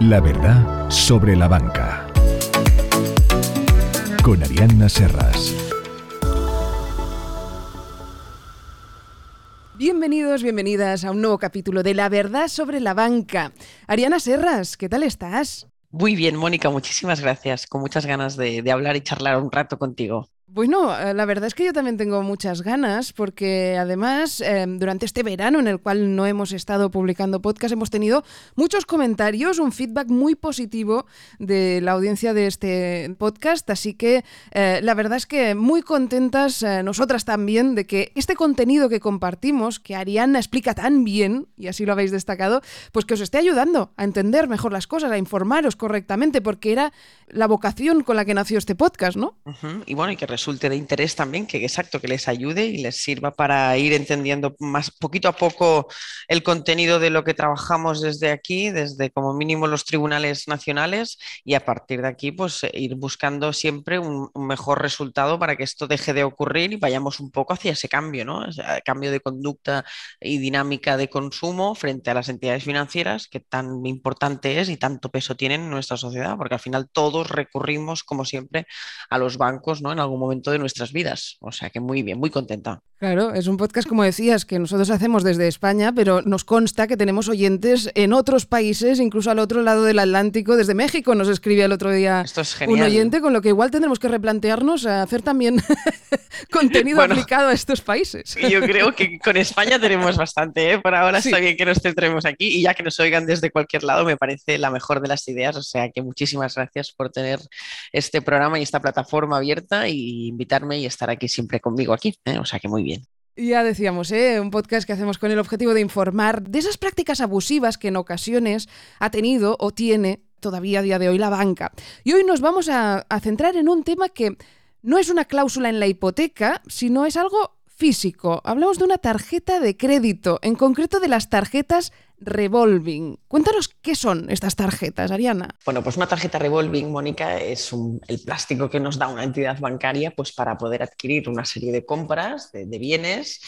La verdad sobre la banca. Con Arianna Serras. Bienvenidos, bienvenidas a un nuevo capítulo de La verdad sobre la banca. Ariana Serras, ¿qué tal estás? Muy bien, Mónica, muchísimas gracias. Con muchas ganas de, de hablar y charlar un rato contigo. Bueno, eh, la verdad es que yo también tengo muchas ganas porque además eh, durante este verano en el cual no hemos estado publicando podcast hemos tenido muchos comentarios, un feedback muy positivo de la audiencia de este podcast, así que eh, la verdad es que muy contentas nosotras también de que este contenido que compartimos, que Ariana explica tan bien, y así lo habéis destacado, pues que os esté ayudando a entender mejor las cosas, a informaros correctamente, porque era la vocación con la que nació este podcast, ¿no? Y bueno, y que resulte de interés también, que exacto, que les ayude y les sirva para ir entendiendo más poquito a poco el contenido de lo que trabajamos desde aquí, desde como mínimo los tribunales nacionales y a partir de aquí pues ir buscando siempre un, mejor resultado para que esto deje de ocurrir y vayamos un poco hacia ese cambio, ¿no? Cambio de conducta y dinámica de consumo frente a las entidades financieras que tan importante es y tanto peso tienen en nuestra sociedad, porque al final todos recurrimos como siempre a los bancos, ¿no? En algún momento de nuestras vidas. O sea que muy bien, muy contenta. Claro, es un podcast, como decías, que nosotros hacemos desde España, pero nos consta que tenemos oyentes en otros países, incluso al otro lado del Atlántico, desde México nos escribía el otro día un oyente, con lo que igual tendremos que replantearnos a hacer también contenido aplicado a estos países. Yo creo que con España tenemos bastante, ¿eh? por ahora está bien que nos centremos aquí y ya que nos oigan desde cualquier lado me parece la mejor de las ideas, o sea que muchísimas gracias por tener este programa y esta plataforma abierta y invitarme y estar aquí siempre conmigo aquí, ¿eh? o sea que muy bien. Ya decíamos, ¿eh? un podcast que hacemos con el objetivo de informar de esas prácticas abusivas que en ocasiones ha tenido o tiene todavía a día de hoy la banca. Y hoy nos vamos a, a centrar en un tema que no es una cláusula en la hipoteca, sino es algo físico. Hablamos de una tarjeta de crédito, en concreto de las tarjetas revolving. Cuéntanos qué son estas tarjetas, Ariana. Bueno, pues una tarjeta revolving, Mónica, es el plástico que nos da una entidad bancaria pues, para poder adquirir una serie de compras de, bienes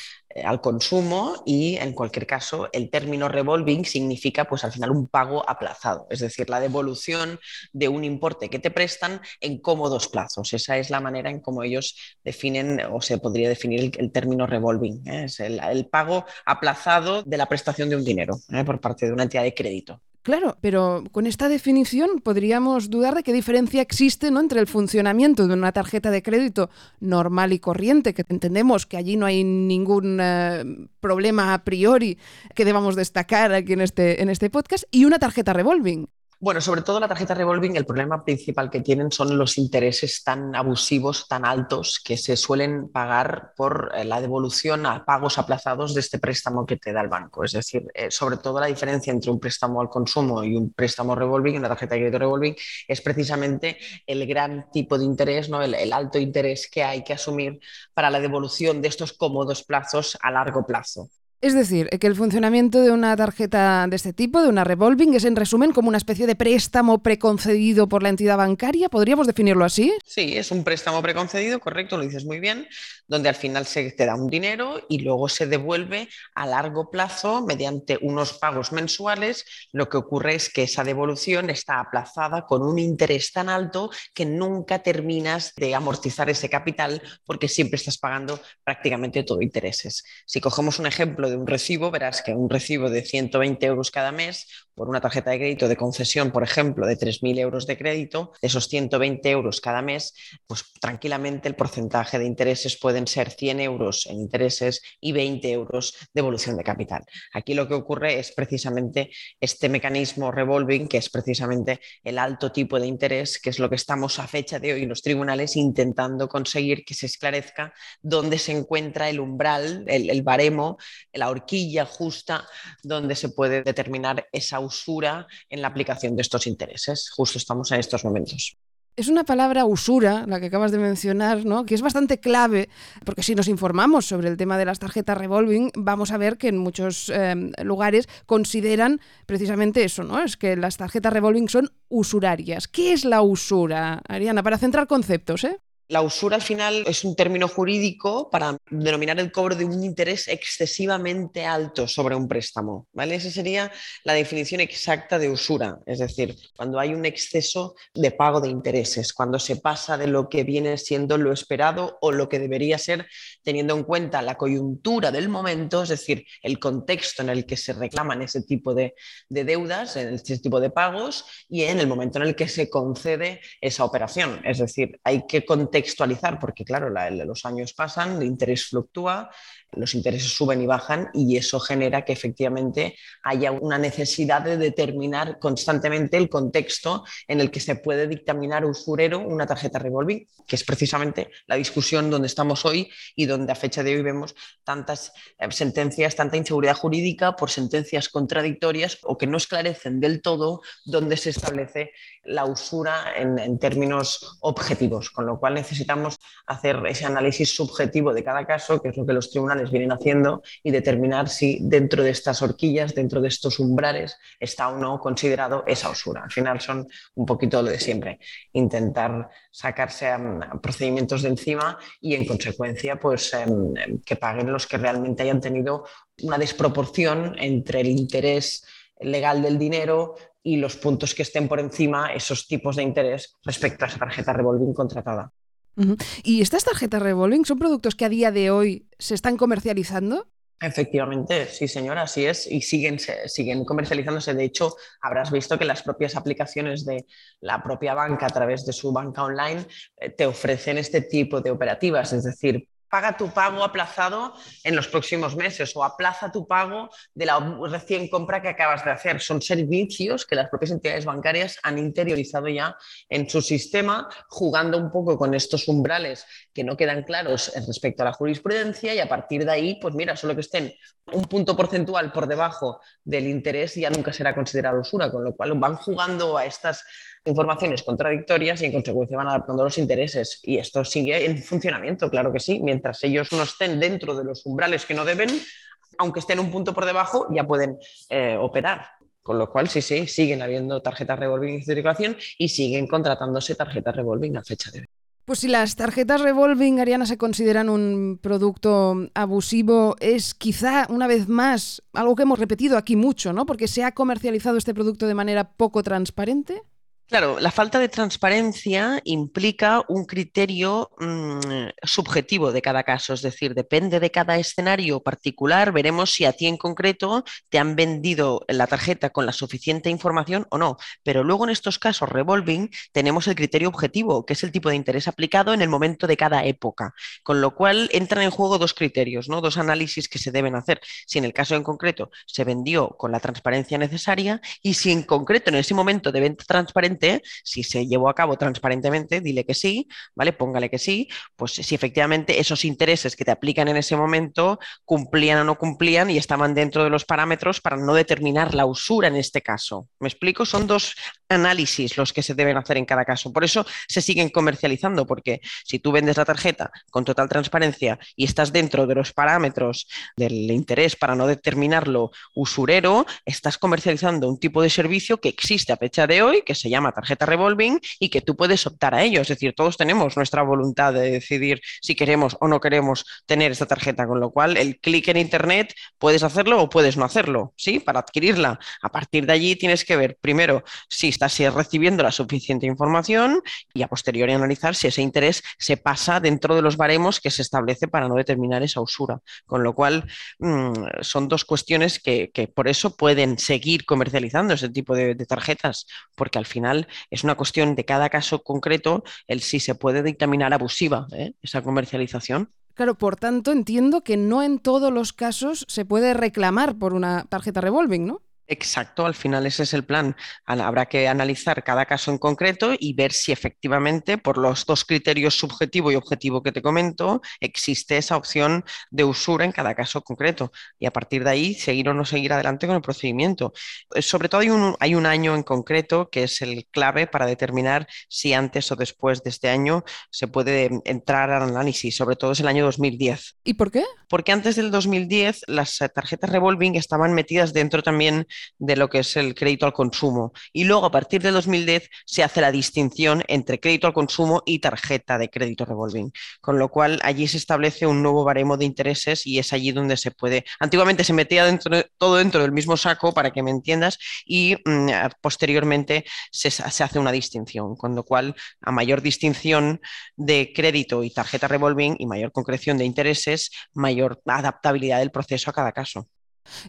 al consumo y en cualquier caso el término revolving significa pues al final un pago aplazado, es decir, la devolución de un importe que te prestan en cómodos plazos. Esa es la manera en cómo ellos definen o se podría definir el, término revolving. ¿eh? Es el, pago aplazado de la prestación de un dinero ¿eh? por parte de una entidad de crédito. Claro, pero con esta definición podríamos dudar de qué diferencia existe ¿no? entre el funcionamiento de una tarjeta de crédito normal y corriente, que entendemos que allí no hay ningún eh, problema a priori que debamos destacar aquí en este, en este podcast, y una tarjeta revolving. Bueno, sobre todo la tarjeta revolving, el problema principal que tienen son los intereses tan abusivos, tan altos, que se suelen pagar por eh, la devolución a pagos aplazados de este préstamo que te da el banco. Es decir, eh, sobre todo la diferencia entre un préstamo al consumo y un préstamo revolving, una tarjeta de crédito revolving, es precisamente el gran tipo de interés, ¿no? el, el alto interés que hay que asumir para la devolución de estos cómodos plazos a largo plazo. Es decir, que el funcionamiento de una tarjeta de este tipo, de una revolving, es en resumen como una especie de préstamo preconcedido por la entidad bancaria, ¿podríamos definirlo así? Sí, es un préstamo preconcedido, correcto, lo dices muy bien, donde al final se te da un dinero y luego se devuelve a largo plazo mediante unos pagos mensuales. Lo que ocurre es que esa devolución está aplazada con un interés tan alto que nunca terminas de amortizar ese capital porque siempre estás pagando prácticamente todo intereses. Si cogemos un ejemplo de un recibo, verás que un recibo de 120 euros cada mes por una tarjeta de crédito de concesión, por ejemplo, de 3.000 euros de crédito, esos 120 euros cada mes, pues tranquilamente el porcentaje de intereses ser 100 euros en intereses y 20 euros de evolución de capital. Aquí lo que ocurre es precisamente este mecanismo revolving, que es precisamente el alto tipo de interés, que es lo que estamos a fecha de hoy en los tribunales intentando conseguir que se esclarezca dónde se encuentra el umbral, el baremo, la horquilla justa donde se puede determinar esa usura en la aplicación de estos intereses. Justo estamos en estos momentos. Es una palabra usura, la que acabas de mencionar, ¿no? que es bastante clave, porque si nos informamos sobre el tema de las tarjetas revolving, vamos a ver que en muchos em, lugares consideran precisamente eso, ¿no? Es que las tarjetas revolving son usurarias. ¿Qué es la usura, Ariana? Para centrar conceptos, ¿eh? La usura al final es un término jurídico para denominar el cobro de un interés excesivamente alto sobre un préstamo. ¿vale? Esa sería la definición exacta de usura, es decir, cuando hay un exceso de pago de intereses, cuando se pasa de lo que viene siendo lo esperado o lo que debería ser teniendo en cuenta la coyuntura del momento, es decir, el contexto en el que se reclaman ese tipo de, de deudas, ese tipo de pagos y en el momento en el que se concede esa operación. Es decir, hay que contextualizar contextualizar, porque claro, los años pasan, el interés fluctúa, los intereses suben y bajan y eso genera que efectivamente haya una necesidad de determinar constantemente el contexto en el que se puede dictaminar usurero una tarjeta revolving, que es precisamente la discusión donde estamos hoy y donde a fecha de hoy vemos tantas eh, sentencias, tanta inseguridad jurídica por sentencias contradictorias o que no esclarecen del todo dónde se establece la usura en, en términos objetivos, con lo cual necesitamos hacer ese análisis subjetivo de cada caso, que es lo que los tribunales vienen haciendo y determinar si dentro de estas horquillas, dentro de estos umbrales, está o no considerado esa usura. Al final son un poquito lo de siempre, intentar sacarse a, procedimientos de encima y en consecuencia pues em, que paguen los que realmente hayan tenido una desproporción entre el interés legal del dinero y los puntos que estén por encima, esos tipos de interés respecto a esa tarjeta revolving contratada. ¿Y estas tarjetas revolving son productos que a día de hoy se están comercializando? Efectivamente, sí, señora, así es. Y siguen, siguen comercializándose. De hecho, habrás visto que las propias aplicaciones de la propia banca a través de su banca online eh, te ofrecen este tipo de operativas. Es decir, paga tu pago aplazado en los próximos meses o aplaza tu pago de la recién compra que acabas de hacer. Son servicios que las propias entidades bancarias han interiorizado ya en su sistema, jugando un poco con estos umbrales que no quedan claros respecto a la jurisprudencia y a partir de ahí, pues mira, solo que estén un punto porcentual por debajo del interés ya nunca será considerado usura, con lo cual van jugando a estas informaciones contradictorias y en consecuencia van adaptando los intereses. Y esto sigue en funcionamiento, claro que sí. Mientras ellos no estén dentro de los umbrales que no deben, aunque estén un punto por debajo, ya pueden eh, operar. Con lo cual, sí, sí, siguen habiendo tarjetas revolving en circulación y siguen contratándose tarjetas revolving a fecha de hoy. Pues si las tarjetas revolving, Ariana, se consideran un producto abusivo, es quizá, una vez más, algo que hemos repetido aquí mucho, ¿no? Porque se ha comercializado este producto de manera poco transparente. Claro, la falta de transparencia implica un criterio mm, subjetivo de cada caso, es decir, depende de cada escenario particular, veremos si a ti en concreto te han vendido la tarjeta con la suficiente información o no. Pero luego en estos casos revolving tenemos el criterio objetivo, que es el tipo de interés aplicado en el momento de cada época, con lo cual entran en juego dos criterios, ¿no? dos análisis que se deben hacer. Si en el caso en concreto se vendió con la transparencia necesaria y si en concreto en ese momento de venta transparente si se llevó a cabo transparentemente, dile que sí, ¿vale? Póngale que sí, pues si efectivamente esos intereses que te aplican en ese momento cumplían o no cumplían y estaban dentro de los parámetros para no determinar la usura en este caso. ¿Me explico? Son dos análisis los que se deben hacer en cada caso. Por eso se siguen comercializando, porque si tú vendes la tarjeta con total transparencia y estás dentro de los parámetros del interés para no determinarlo usurero, estás comercializando un tipo de servicio que existe a fecha de hoy, que se llama tarjeta revolving y que tú puedes optar a ello. Es decir, todos tenemos nuestra voluntad de decidir si queremos o no queremos tener esta tarjeta, con lo cual el clic en Internet puedes hacerlo o puedes no hacerlo, ¿sí? Para adquirirla. A partir de allí tienes que ver primero si estás recibiendo la suficiente información y a posteriori analizar si ese interés se pasa dentro de los baremos que se establece para no determinar esa usura. Con lo cual, mm, son dos cuestiones que, por eso pueden seguir comercializando ese tipo de tarjetas, porque al final es una cuestión de cada caso concreto el si se puede dictaminar abusiva ¿eh? esa comercialización. Claro, por tanto entiendo que no en todos los casos se puede reclamar por una tarjeta revolving, ¿no? Exacto, al final ese es el plan. Habrá que analizar cada caso en concreto y ver si efectivamente, por los dos criterios subjetivo y objetivo que te comento, existe esa opción de usura en cada caso concreto. Y a partir de ahí, seguir o no seguir adelante con el procedimiento. Eh, sobre todo hay un, hay un año en concreto que es el clave para determinar si antes o después de este año se puede entrar al análisis. Sobre todo es el año 2010. ¿Y por qué? Porque antes del 2010 las tarjetas revolving estaban metidas dentro también de lo que es el crédito al consumo. Y luego, a partir de 2010, se hace la distinción entre crédito al consumo y tarjeta de crédito revolving. Con lo cual, allí se establece un nuevo baremo de intereses y es allí donde se puede. Antiguamente se metía todo dentro del mismo saco, para que me entiendas, y mm, posteriormente se hace una distinción. Con lo cual, a mayor distinción de crédito y tarjeta revolving y mayor concreción de intereses, mayor adaptabilidad del proceso a cada caso.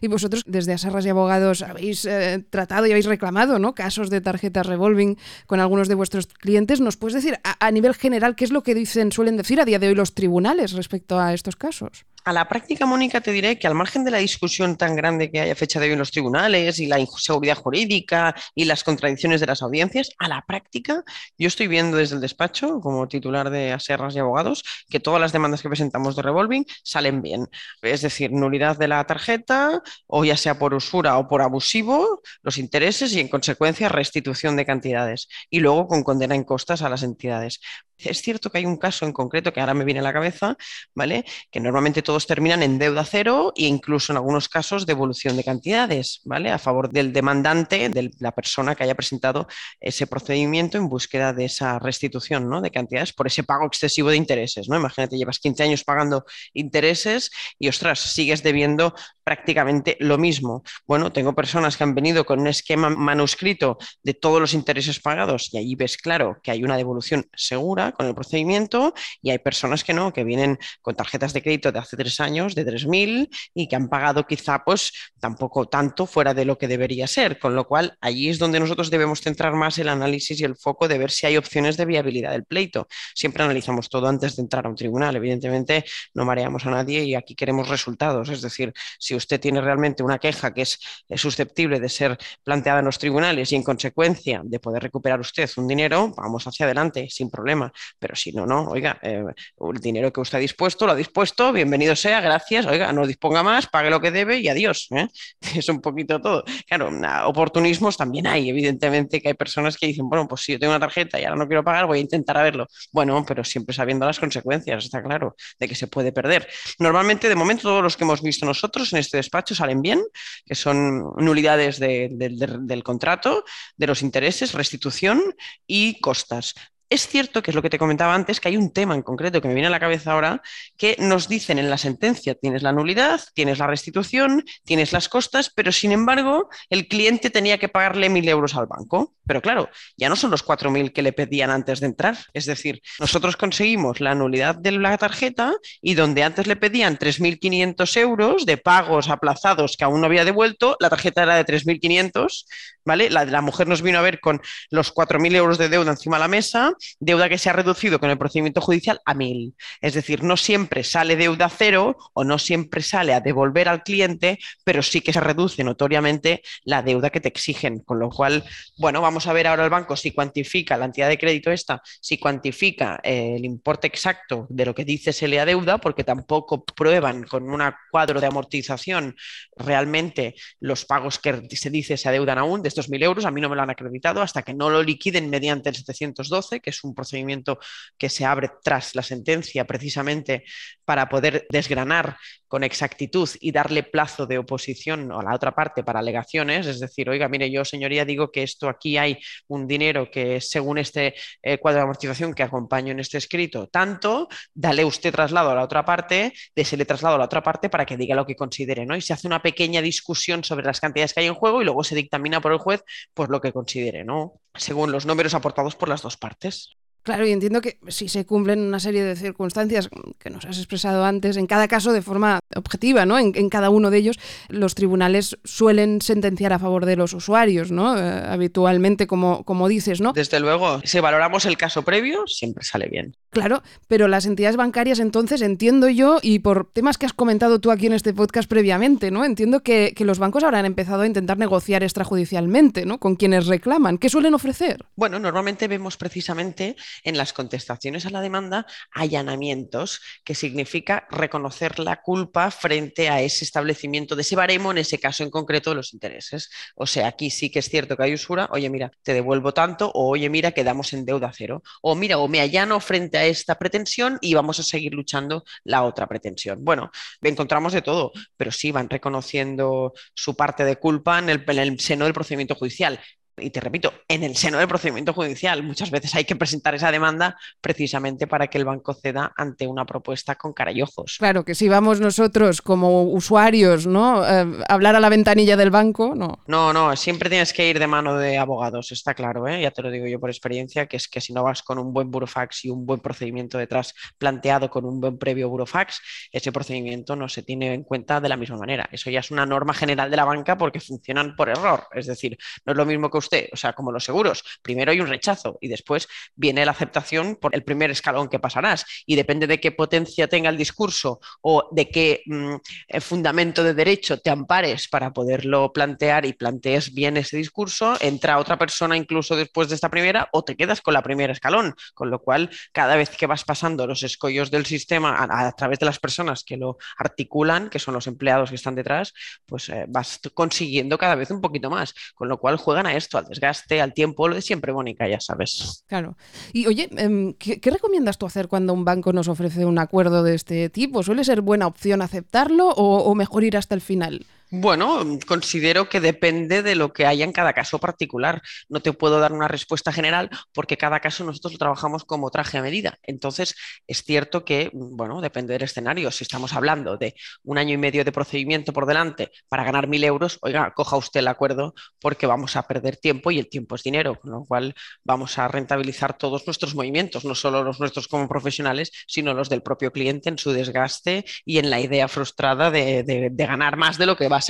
Y vosotros desde Asarras y Abogados habéis eh, tratado y habéis reclamado ¿no? casos de tarjetas revolving con algunos de vuestros clientes. ¿Nos puedes decir a, a nivel general qué es lo que dicen, suelen decir a día de hoy los tribunales respecto a estos casos? A la práctica, Mónica, te diré que al margen de la discusión tan grande que hay a fecha de hoy en los tribunales y la inseguridad jurídica y las contradicciones de las audiencias, a la práctica yo estoy viendo desde el despacho, como titular de Aserras y Abogados, que todas las demandas que presentamos de revolving salen bien. Es decir, nulidad de la tarjeta o ya sea por usura o por abusivo, los intereses y en consecuencia restitución de cantidades. Y luego con condena en costas a las entidades. Es cierto que hay un caso en concreto que ahora me viene a la cabeza, ¿vale? Que normalmente todos terminan en deuda cero e incluso en algunos casos devolución de cantidades, ¿vale? A favor del demandante, de la persona que haya presentado ese procedimiento en búsqueda de esa restitución, ¿no? De cantidades por ese pago excesivo de intereses, ¿no? Imagínate, llevas 15 años pagando intereses y, ostras, sigues debiendo prácticamente lo mismo. Bueno, tengo personas que han venido con un esquema manuscrito de todos los intereses pagados y ahí ves claro que hay una devolución segura con el procedimiento y hay personas que no, que vienen con tarjetas de crédito de hace tres años, de 3.000 y que han pagado quizá pues tampoco tanto fuera de lo que debería ser, con lo cual allí es donde nosotros debemos centrar más el análisis y el foco de ver si hay opciones de viabilidad del pleito. Siempre analizamos todo antes de entrar a un tribunal, evidentemente no mareamos a nadie y aquí queremos resultados, es decir, si usted tiene realmente una queja que es, susceptible de ser planteada en los tribunales y en consecuencia de poder recuperar usted un dinero, vamos hacia adelante sin problema. Pero si no, no, oiga, eh, el dinero que usted ha dispuesto, lo ha dispuesto, bienvenido sea, gracias, oiga, no disponga más, pague lo que debe y adiós. ¿eh? Es un poquito todo. Claro, oportunismos también hay, evidentemente que hay personas que dicen, bueno, pues si yo tengo una tarjeta y ahora no quiero pagar, voy a intentar a verlo. Bueno, pero siempre sabiendo las consecuencias, está claro, de que se puede perder. Normalmente, de momento, todos los que hemos visto nosotros en este despacho salen bien, que son nulidades del contrato, de los intereses, restitución y costas. Es cierto que es lo que te comentaba antes, que hay un tema en concreto que me viene a la cabeza ahora, que nos dicen en la sentencia, tienes la nulidad, tienes la restitución, tienes las costas, pero sin embargo el cliente tenía que pagarle mil euros al banco. Pero claro, ya no son los cuatro mil que le pedían antes de entrar. Es decir, nosotros conseguimos la nulidad de la tarjeta y donde antes le pedían 3.500 euros de pagos aplazados que aún no había devuelto, la tarjeta era de 3.500, La, mujer nos vino a ver con los 4.000 euros de deuda encima de la mesa deuda que se ha reducido con el procedimiento judicial a mil. Es decir, no siempre sale deuda cero o no siempre sale a devolver al cliente, pero sí que se reduce notoriamente la deuda que te exigen. Con lo cual, bueno, vamos a ver ahora el banco si cuantifica la entidad de crédito esta, si cuantifica eh, el importe exacto de lo que dice se le a deuda, porque tampoco prueban con un cuadro de amortización realmente los pagos que se dice se adeudan aún estos euros. A mí no me lo han acreditado hasta que no lo liquiden mediante el 712, que es un procedimiento que se abre tras la sentencia precisamente para poder desgranar con exactitud y darle plazo de oposición a la otra parte para alegaciones, es decir, oiga, mire, yo señoría digo que esto aquí hay un dinero que según este eh, cuadro de amortización que acompaño en este escrito, tanto, dale usted traslado a la otra parte, désele traslado a la otra parte para que diga lo que considere, ¿no? Y se hace una pequeña discusión sobre las cantidades que hay en juego y luego se dictamina por el juez pues lo que considere, ¿no? Según los números aportados por las dos partes. Claro, y entiendo que si se cumplen una serie de circunstancias que nos has expresado antes, en cada caso de forma objetiva, ¿no? En, cada uno de ellos, los tribunales suelen sentenciar a favor de los usuarios, ¿no? Eh, habitualmente, como, como dices, ¿no? Desde luego, si valoramos el caso previo, siempre sale bien. Claro, pero las entidades bancarias entonces entiendo yo, y por temas que has comentado tú aquí en este podcast previamente, ¿no? Entiendo que, los bancos han empezado a intentar negociar extrajudicialmente, ¿no? Con quienes reclaman. ¿Qué suelen ofrecer? Bueno, normalmente vemos precisamente en las contestaciones a la demanda allanamientos, que significa reconocer la culpa frente a ese establecimiento de ese baremo, en ese caso en concreto de los intereses. O sea, aquí sí que es cierto que hay usura, oye, mira, te devuelvo tanto, o oye, mira, quedamos en deuda cero, o mira, o me allano frente a esta pretensión y vamos a seguir luchando la otra pretensión. Bueno, encontramos de todo, pero sí van reconociendo su parte de culpa en el, en el seno del procedimiento judicial y te repito, en el seno del procedimiento judicial. Muchas veces hay que presentar esa demanda precisamente para que el banco ceda ante una propuesta con cara y ojos. Claro, que si vamos nosotros como usuarios, ¿no? Eh, hablar a la ventanilla del banco, no. No, no, siempre tienes que ir de mano de abogados, está claro, ¿eh? ya te lo digo yo por experiencia, que es que si no vas con un buen burofax y un buen procedimiento detrás planteado con un buen previo burofax, ese procedimiento no se tiene en cuenta de la misma manera. Eso ya es una norma general de la banca porque funcionan por error. Es decir, no es lo mismo que usted, o sea, como los seguros, primero hay un rechazo y después viene la aceptación por el primer escalón que pasarás. Y depende de qué potencia tenga el discurso o de qué mm, eh, fundamento de derecho te ampares para poderlo plantear y plantees bien ese discurso, entra otra persona incluso después de esta primera o te quedas con la primera escalón, con lo cual cada vez que vas pasando los escollos del sistema a, través de las personas que lo articulan, que son los empleados que están detrás, pues eh, vas consiguiendo cada vez un poquito más, con lo cual juegan a esto al desgaste, al tiempo, lo de siempre, Mónica, ya sabes. Claro. Y oye, em, ¿qué, recomiendas tú hacer cuando un banco nos ofrece un acuerdo de este tipo? ¿Suele ser buena opción aceptarlo o mejor ir hasta el final? Bueno, considero que depende de lo que haya en cada caso particular. No te puedo dar una respuesta general porque cada caso nosotros lo trabajamos como traje a medida. Entonces, es cierto que, bueno, depende del escenario. Si estamos hablando de un año y medio de procedimiento por delante para ganar mil euros, oiga, coja usted el acuerdo porque vamos a perder tiempo y el tiempo es dinero, con lo cual vamos a rentabilizar todos nuestros movimientos, no solo los nuestros como profesionales, sino los del propio cliente en su desgaste y en la idea frustrada de, de ganar más de lo que va a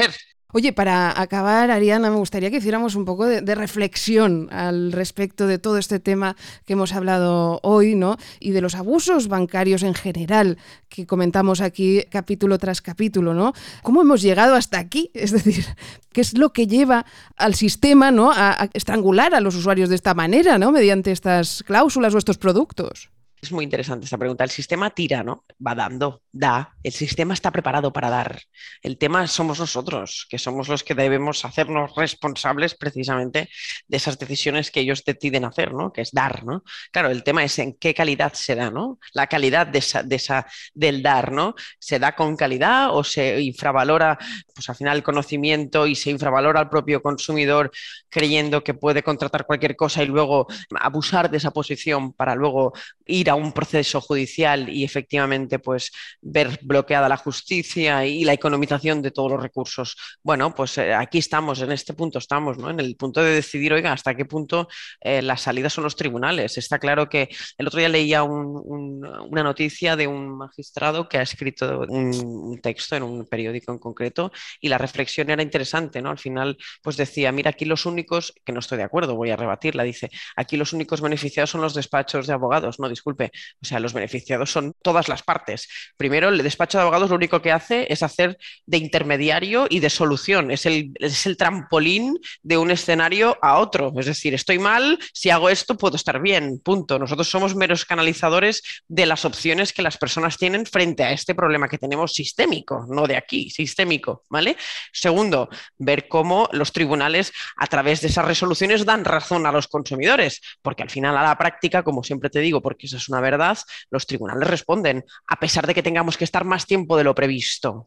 Oye, para acabar, Ariana, me gustaría que hiciéramos un poco de, reflexión al respecto de todo este tema que hemos hablado hoy, ¿no? Y de los abusos bancarios en general que comentamos aquí capítulo tras capítulo, ¿no? ¿Cómo hemos llegado hasta aquí? Es decir, ¿qué es lo que lleva al sistema, ¿no? A, a estrangular a los usuarios de esta manera, ¿no? Mediante estas cláusulas o estos productos. Es muy interesante esta pregunta. El sistema tira, ¿no? Va dando, da. El sistema está preparado para dar. El tema somos nosotros, que somos los que debemos hacernos responsables precisamente de esas decisiones que ellos deciden hacer, ¿no? Que es dar, ¿no? Claro, el tema es en qué calidad se da, ¿no? La calidad de esa, de esa, del dar, ¿no? ¿Se da con calidad o se infravalora, pues al final el conocimiento y se infravalora al propio consumidor creyendo que puede contratar cualquier cosa y luego abusar de esa posición para luego ir a un proceso judicial y efectivamente pues ver bloqueada la justicia y la economización de todos los recursos. Bueno, pues eh, aquí estamos, en este punto estamos, ¿no? En el punto de decidir, oiga, hasta qué punto eh, las salidas son los tribunales. Está claro que el otro día leía una noticia de un magistrado que ha escrito un, texto en un periódico en concreto y la reflexión era interesante, ¿no? Al final, pues decía, mira, aquí los únicos, que no estoy de acuerdo, voy a rebatirla, dice, aquí los únicos beneficiados son los despachos de abogados, no, disculpe, o sea, los beneficiados son todas las partes. Primero, el despacho de abogados lo único que hace es hacer de intermediario y de solución. Es el, el trampolín de un escenario a otro. Es decir, estoy mal, si hago esto puedo estar bien. Punto. Nosotros somos meros canalizadores de las opciones que las personas tienen frente a este problema que tenemos sistémico, no de aquí, sistémico. ¿Vale? Segundo, ver cómo los tribunales a través de esas resoluciones dan razón a los consumidores, porque al final a la práctica, como siempre te digo, porque esa es una verdad, los tribunales responden, a pesar de que tengamos que estar más tiempo de lo previsto.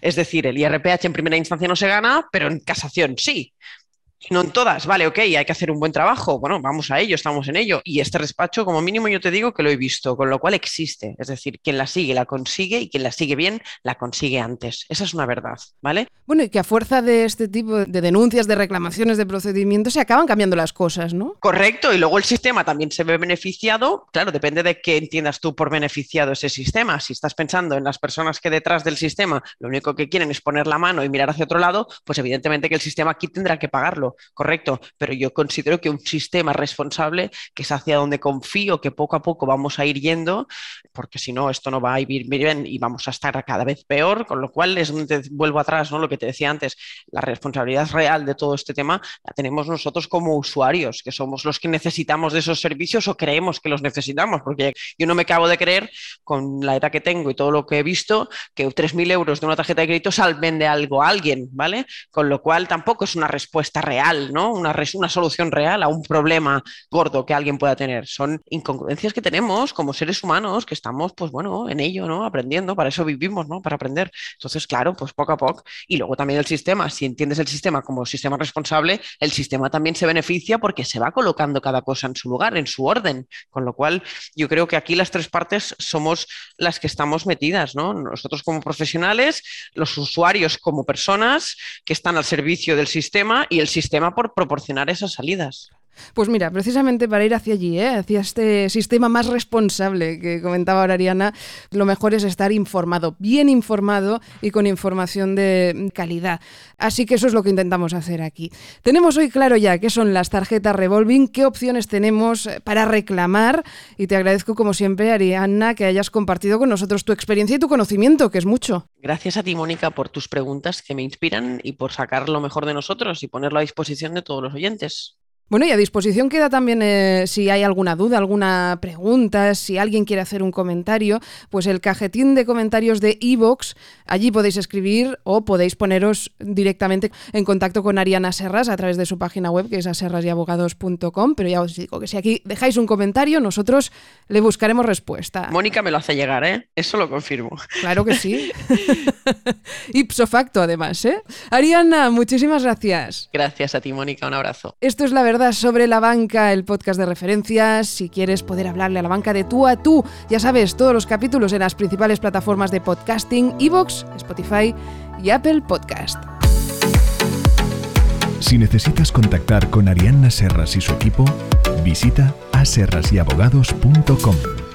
Es decir, el IRPH en primera instancia no se gana, pero en casación sí. No en todas, vale, ok, hay que hacer un buen trabajo. Bueno, vamos a ello, estamos en ello. Y este despacho, como mínimo, yo te digo que lo he visto, con lo cual existe. Es decir, quien la sigue, la consigue y quien la sigue bien, la consigue antes. Esa es una verdad, ¿vale? Bueno, y que a fuerza de este tipo de denuncias, de reclamaciones, de procedimientos, se acaban cambiando las cosas, ¿no? Correcto, y luego el sistema también se ve beneficiado. Claro, depende de qué entiendas tú por beneficiado ese sistema. Si estás pensando en las personas que detrás del sistema lo único que quieren es poner la mano y mirar hacia otro lado, pues evidentemente que el sistema aquí tendrá que pagarlo correcto, pero yo considero que un sistema responsable, que es hacia donde confío que poco a poco vamos a ir yendo, porque si no, esto no va a ir bien y vamos a estar cada vez peor, con lo cual es donde vuelvo atrás, ¿no? Lo que te decía antes, la responsabilidad real de todo este tema la tenemos nosotros como usuarios, que somos los que necesitamos de esos servicios o creemos que los necesitamos, porque yo no me acabo de creer con la edad que tengo y todo lo que he visto que 3.000 euros de una tarjeta de crédito salven de algo a alguien, ¿vale? Con lo cual tampoco es una respuesta real, ¿no? Una, solución real a un problema gordo que alguien pueda tener. Son incongruencias que tenemos como seres humanos que estamos, pues bueno, en ello, ¿no? Aprendiendo, para eso vivimos, ¿no? Para aprender. Entonces, claro, pues poco a poco. Y luego también el sistema, si entiendes el sistema como sistema responsable, el sistema también se beneficia porque se va colocando cada cosa en su lugar, en su orden. Con lo cual, yo creo que aquí las tres partes somos las que estamos metidas, ¿no? Nosotros como profesionales, los usuarios como personas que están al servicio del sistema y el sistema por proporcionar esas salidas. Pues mira, precisamente para ir hacia allí, ¿eh? hacia este sistema más responsable que comentaba ahora Ariana, lo mejor es estar informado, bien informado y con información de calidad. Así que eso es lo que intentamos hacer aquí. Tenemos hoy claro ya qué son las tarjetas revolving, qué opciones tenemos para reclamar y te agradezco como siempre, Ariana, que hayas compartido con nosotros tu experiencia y tu conocimiento, que es mucho. Gracias a ti, Mónica, por tus preguntas que me inspiran y por sacar lo mejor de nosotros y ponerlo a disposición de todos los oyentes. Bueno, y a disposición queda también eh, si hay alguna duda, alguna pregunta, si alguien quiere hacer un comentario, pues el cajetín de comentarios de iVoox, allí podéis escribir o podéis poneros directamente en contacto con Ariana Serras a través de su página web, que es aserrasabogados.com, pero ya os digo que si aquí dejáis un comentario, nosotros le buscaremos respuesta. Mónica me lo hace llegar, ¿eh? Eso lo confirmo. Claro que sí. Ipso facto, además, ¿eh? Ariana, muchísimas gracias. Gracias a ti, Mónica, un abrazo. Esto es la verdad sobre la banca, el podcast de referencias. Si quieres poder hablarle a la banca de tú a tú, ya sabes, todos los capítulos en las principales plataformas de podcasting, Evox, Spotify y Apple Podcast. Si necesitas contactar con Arianna Serras y su equipo, visita aserrasyabogado.com.